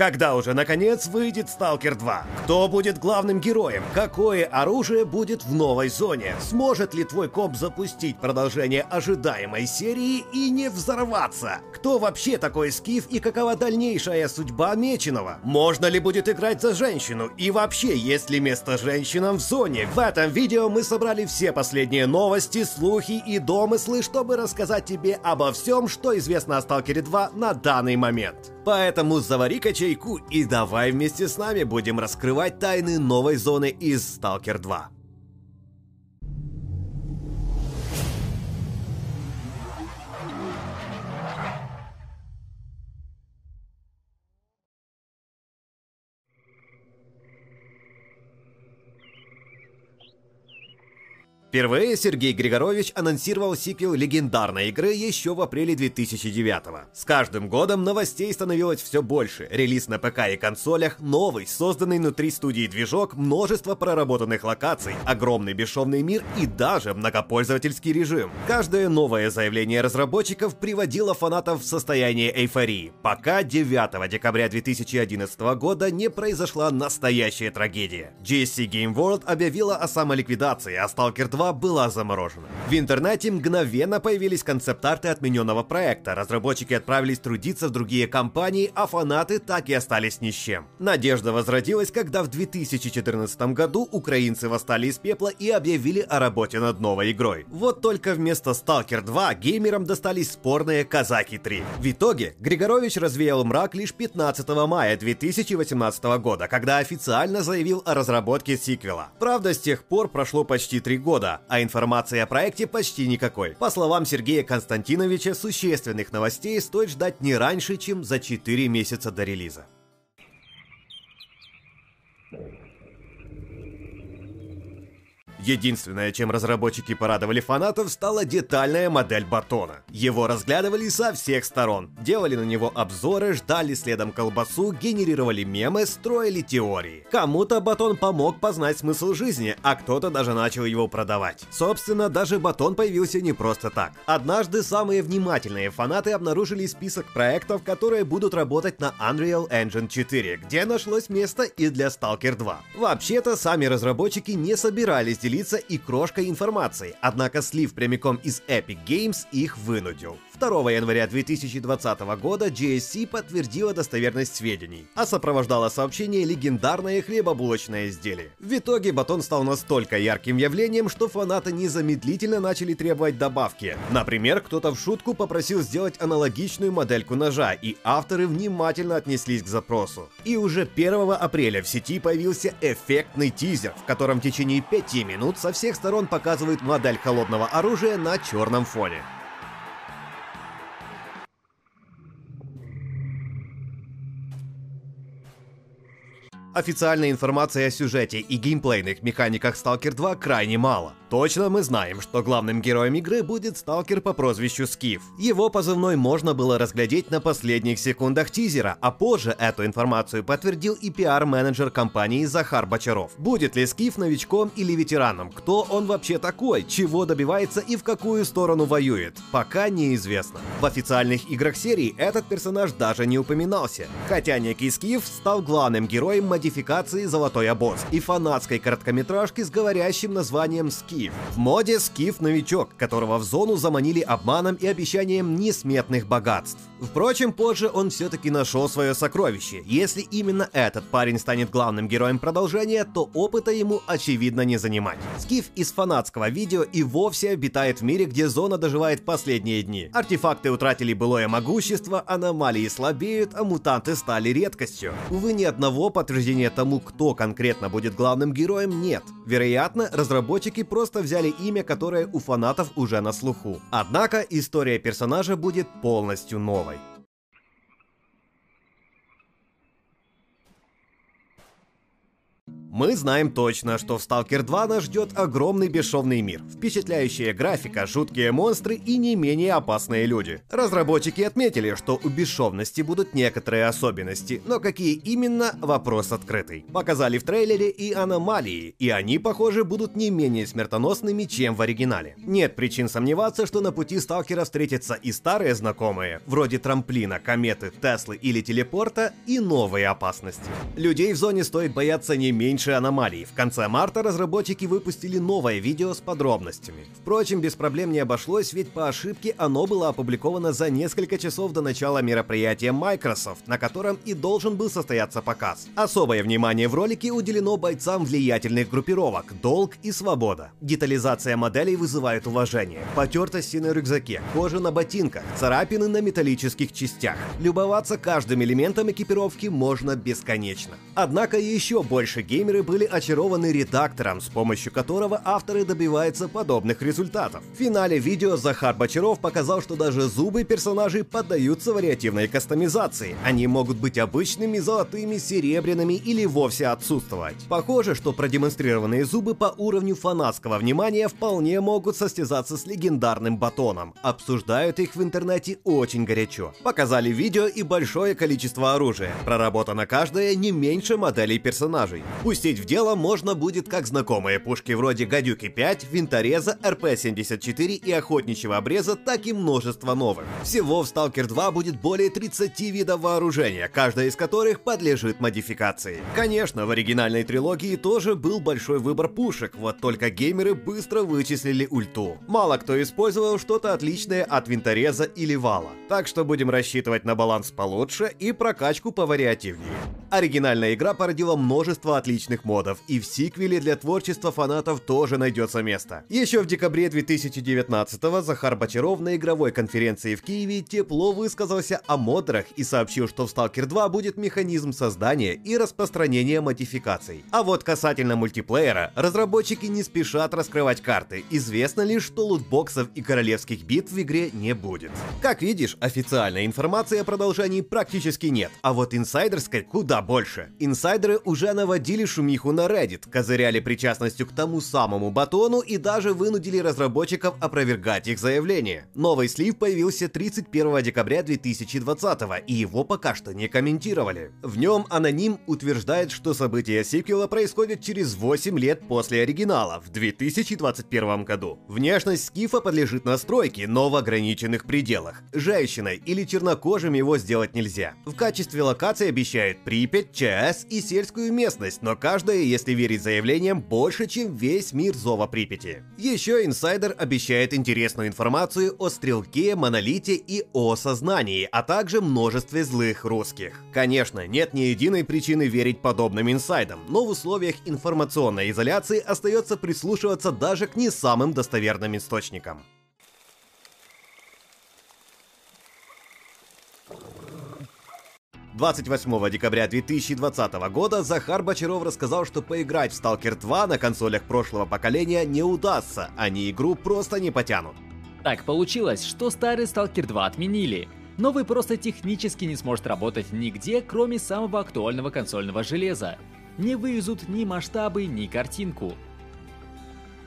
Когда уже наконец выйдет Сталкер 2? Кто будет главным героем? Какое оружие будет в новой зоне? Сможет ли твой коп запустить продолжение ожидаемой серии и не взорваться? Кто вообще такой Скиф и какова дальнейшая судьба Меченого? Можно ли будет играть за женщину? И вообще, есть ли место женщинам в зоне? В этом видео мы собрали все последние новости, слухи и домыслы, чтобы рассказать тебе обо всем, что известно о Сталкере 2 на данный момент. Поэтому завари-ка чайку и давай вместе с нами будем раскрывать тайны новой зоны из Сталкер 2. Впервые Сергей Григорович анонсировал сиквел легендарной игры еще в апреле 2009 -го. С каждым годом новостей становилось все больше. Релиз на ПК и консолях, новый, созданный внутри студии движок, множество проработанных локаций, огромный бесшовный мир и даже многопользовательский режим. Каждое новое заявление разработчиков приводило фанатов в состояние эйфории, пока 9 декабря 2011 года не произошла настоящая трагедия. GSC Game World объявила о самоликвидации, а Stalker 2 2 была заморожена. В интернете мгновенно появились концепт-арты отмененного проекта, разработчики отправились трудиться в другие компании, а фанаты так и остались ни с чем. Надежда возродилась, когда в 2014 году украинцы восстали из пепла и объявили о работе над новой игрой. Вот только вместо Stalker 2 геймерам достались спорные Казаки 3. В итоге Григорович развеял мрак лишь 15 мая 2018 года, когда официально заявил о разработке сиквела. Правда, с тех пор прошло почти три года, года, а информации о проекте почти никакой. По словам Сергея Константиновича, существенных новостей стоит ждать не раньше, чем за 4 месяца до релиза. Единственное, чем разработчики порадовали фанатов, стала детальная модель батона. Его разглядывали со всех сторон, делали на него обзоры, ждали следом колбасу, генерировали мемы, строили теории. Кому-то батон помог познать смысл жизни, а кто-то даже начал его продавать. Собственно, даже батон появился не просто так. Однажды самые внимательные фанаты обнаружили список проектов, которые будут работать на Unreal Engine 4, где нашлось место и для Stalker 2. Вообще-то, сами разработчики не собирались делиться и крошкой информации, однако слив прямиком из Epic Games их вынудил. 2 января 2020 года GSC подтвердила достоверность сведений, а сопровождало сообщение легендарное хлебобулочное изделие. В итоге батон стал настолько ярким явлением, что фанаты незамедлительно начали требовать добавки. Например, кто-то в шутку попросил сделать аналогичную модельку ножа, и авторы внимательно отнеслись к запросу. И уже 1 апреля в сети появился эффектный тизер, в котором в течение 5 минут со всех сторон показывают модель холодного оружия на черном фоне. Официальной информации о сюжете и геймплейных механиках Stalker 2 крайне мало. Точно мы знаем, что главным героем игры будет сталкер по прозвищу Скиф. Его позывной можно было разглядеть на последних секундах тизера, а позже эту информацию подтвердил и пиар-менеджер компании Захар Бочаров. Будет ли Скиф новичком или ветераном? Кто он вообще такой? Чего добивается и в какую сторону воюет? Пока неизвестно. В официальных играх серии этот персонаж даже не упоминался. Хотя некий Скиф стал главным героем модификации «Золотой обоз» и фанатской короткометражки с говорящим названием «Скиф». В моде Скиф-новичок, которого в зону заманили обманом и обещанием несметных богатств. Впрочем, позже он все-таки нашел свое сокровище. Если именно этот парень станет главным героем продолжения, то опыта ему очевидно не занимать. Скиф из фанатского видео и вовсе обитает в мире, где зона доживает последние дни. Артефакты утратили былое могущество, аномалии слабеют, а мутанты стали редкостью. Увы, ни одного подтверждения подтверждения тому, кто конкретно будет главным героем, нет. Вероятно, разработчики просто взяли имя, которое у фанатов уже на слуху. Однако история персонажа будет полностью новой. Мы знаем точно, что в Stalker 2 нас ждет огромный бесшовный мир, впечатляющая графика, жуткие монстры и не менее опасные люди. Разработчики отметили, что у бесшовности будут некоторые особенности, но какие именно, вопрос открытый. Показали в трейлере и аномалии, и они, похоже, будут не менее смертоносными, чем в оригинале. Нет причин сомневаться, что на пути сталкера встретятся и старые знакомые, вроде трамплина, кометы, Теслы или телепорта, и новые опасности. Людей в зоне стоит бояться не меньше аномалий. В конце марта разработчики выпустили новое видео с подробностями. Впрочем, без проблем не обошлось, ведь по ошибке оно было опубликовано за несколько часов до начала мероприятия Microsoft, на котором и должен был состояться показ. Особое внимание в ролике уделено бойцам влиятельных группировок «Долг» и «Свобода». Детализация моделей вызывает уважение. Потертости на рюкзаке, кожа на ботинках, царапины на металлических частях. Любоваться каждым элементом экипировки можно бесконечно. Однако еще больше геймеры были очарованы редактором, с помощью которого авторы добиваются подобных результатов. В финале видео Захар Бочаров показал, что даже зубы персонажей поддаются вариативной кастомизации. Они могут быть обычными, золотыми, серебряными или вовсе отсутствовать. Похоже, что продемонстрированные зубы по уровню фанатского внимания вполне могут состязаться с легендарным батоном. Обсуждают их в интернете очень горячо. Показали видео и большое количество оружия. Проработано каждое не меньше моделей персонажей. Пустить в дело можно будет как знакомые пушки вроде Гадюки 5, Винтореза, РП-74 и Охотничьего обреза, так и множество новых. Всего в Stalker 2 будет более 30 видов вооружения, каждая из которых подлежит модификации. Конечно, в оригинальной трилогии тоже был большой выбор пушек, вот только геймеры быстро вычислили ульту. Мало кто использовал что-то отличное от винтореза или вала. Так что будем рассчитывать на баланс получше и прокачку повариативнее. Оригинальная игра породила множество отличных модов, и в сиквеле для творчества фанатов тоже найдется место. Еще в декабре 2019-го Захар Бочаров на игровой конференции в Киеве тепло высказался о модерах и сообщил, что в Stalker 2 будет механизм создания и распространения модификаций. А вот касательно мультиплеера, разработчики не спешат раскрывать карты. Известно лишь, что лутбоксов и королевских битв в игре не будет. Как видишь, официальной информации о продолжении практически нет, а вот инсайдерской куда больше. Инсайдеры уже наводили шумиху на Reddit, козыряли причастностью к тому самому батону и даже вынудили разработчиков опровергать их заявление. Новый слив появился 31 декабря 2020 и его пока что не комментировали. В нем аноним утверждает, что события сиквела происходят через 8 лет после оригинала, в 2021 году. Внешность Скифа подлежит настройке, но в ограниченных пределах. Женщиной или чернокожим его сделать нельзя. В качестве локации обещают Припять, ЧАЭС и сельскую местность, но каждая, если верить заявлениям, больше, чем весь мир Зова Припяти. Еще инсайдер обещает интересную информацию о Стрелке, Монолите и о Сознании, а также множестве злых русских. Конечно, нет ни единой причины верить подобным инсайдам, но в условиях информационной изоляции остается прислушиваться даже к не самым достоверным источникам. 28 декабря 2020 года Захар Бочаров рассказал, что поиграть в Stalker 2 на консолях прошлого поколения не удастся, они игру просто не потянут. Так получилось, что старый Stalker 2 отменили. Новый просто технически не сможет работать нигде, кроме самого актуального консольного железа. Не вывезут ни масштабы, ни картинку.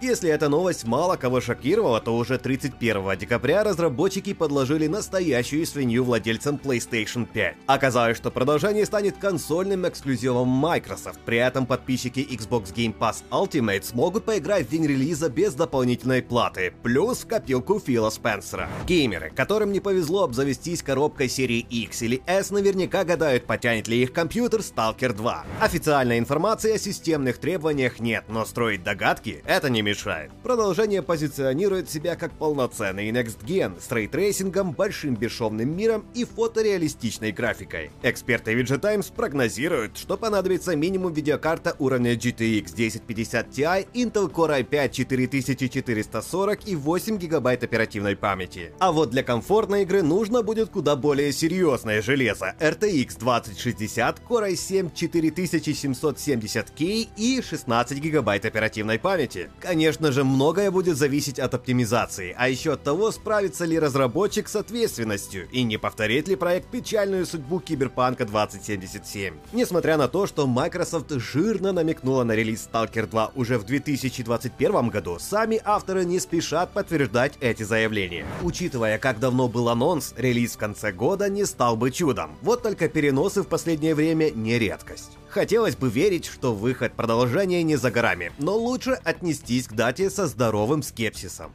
Если эта новость мало кого шокировала, то уже 31 декабря разработчики подложили настоящую свинью владельцам PlayStation 5. Оказалось, что продолжение станет консольным эксклюзивом Microsoft, при этом подписчики Xbox Game Pass Ultimate смогут поиграть в день релиза без дополнительной платы, плюс в копилку Фила Спенсера. Геймеры, которым не повезло обзавестись коробкой серии X или S, наверняка гадают, потянет ли их компьютер Stalker 2. Официальной информации о системных требованиях нет, но строить догадки — это не мешает. Продолжение позиционирует себя как полноценный Next Gen с рейтрейсингом, большим бесшовным миром и фотореалистичной графикой. Эксперты VG Times прогнозируют, что понадобится минимум видеокарта уровня GTX 1050 Ti, Intel Core i5 4440 и 8 гигабайт оперативной памяти. А вот для комфортной игры нужно будет куда более серьезное железо. RTX 2060, Core i7 4770K и 16 гигабайт оперативной памяти. Конечно, Конечно же, многое будет зависеть от оптимизации, а еще от того, справится ли разработчик с ответственностью и не повторит ли проект печальную судьбу Киберпанка 2077. Несмотря на то, что Microsoft жирно намекнула на релиз Stalker 2 уже в 2021 году, сами авторы не спешат подтверждать эти заявления. Учитывая, как давно был анонс, релиз в конце года не стал бы чудом. Вот только переносы в последнее время не редкость. Хотелось бы верить, что выход продолжения не за горами, но лучше отнестись к дате со здоровым скепсисом.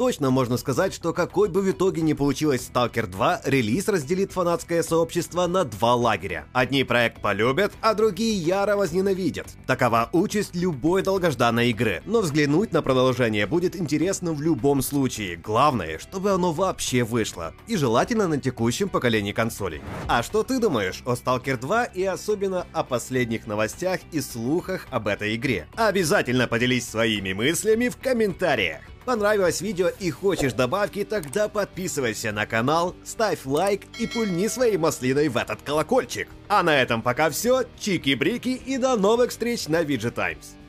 Точно можно сказать, что какой бы в итоге ни получилось Stalker 2, релиз разделит фанатское сообщество на два лагеря. Одни проект полюбят, а другие яро возненавидят. Такова участь любой долгожданной игры, но взглянуть на продолжение будет интересно в любом случае. Главное, чтобы оно вообще вышло, и желательно на текущем поколении консолей. А что ты думаешь о Stalker 2 и особенно о последних новостях и слухах об этой игре? Обязательно поделись своими мыслями в комментариях. Понравилось видео и хочешь добавки, тогда подписывайся на канал, ставь лайк и пульни своей маслиной в этот колокольчик. А на этом пока все, чики-брики и до новых встреч на Times.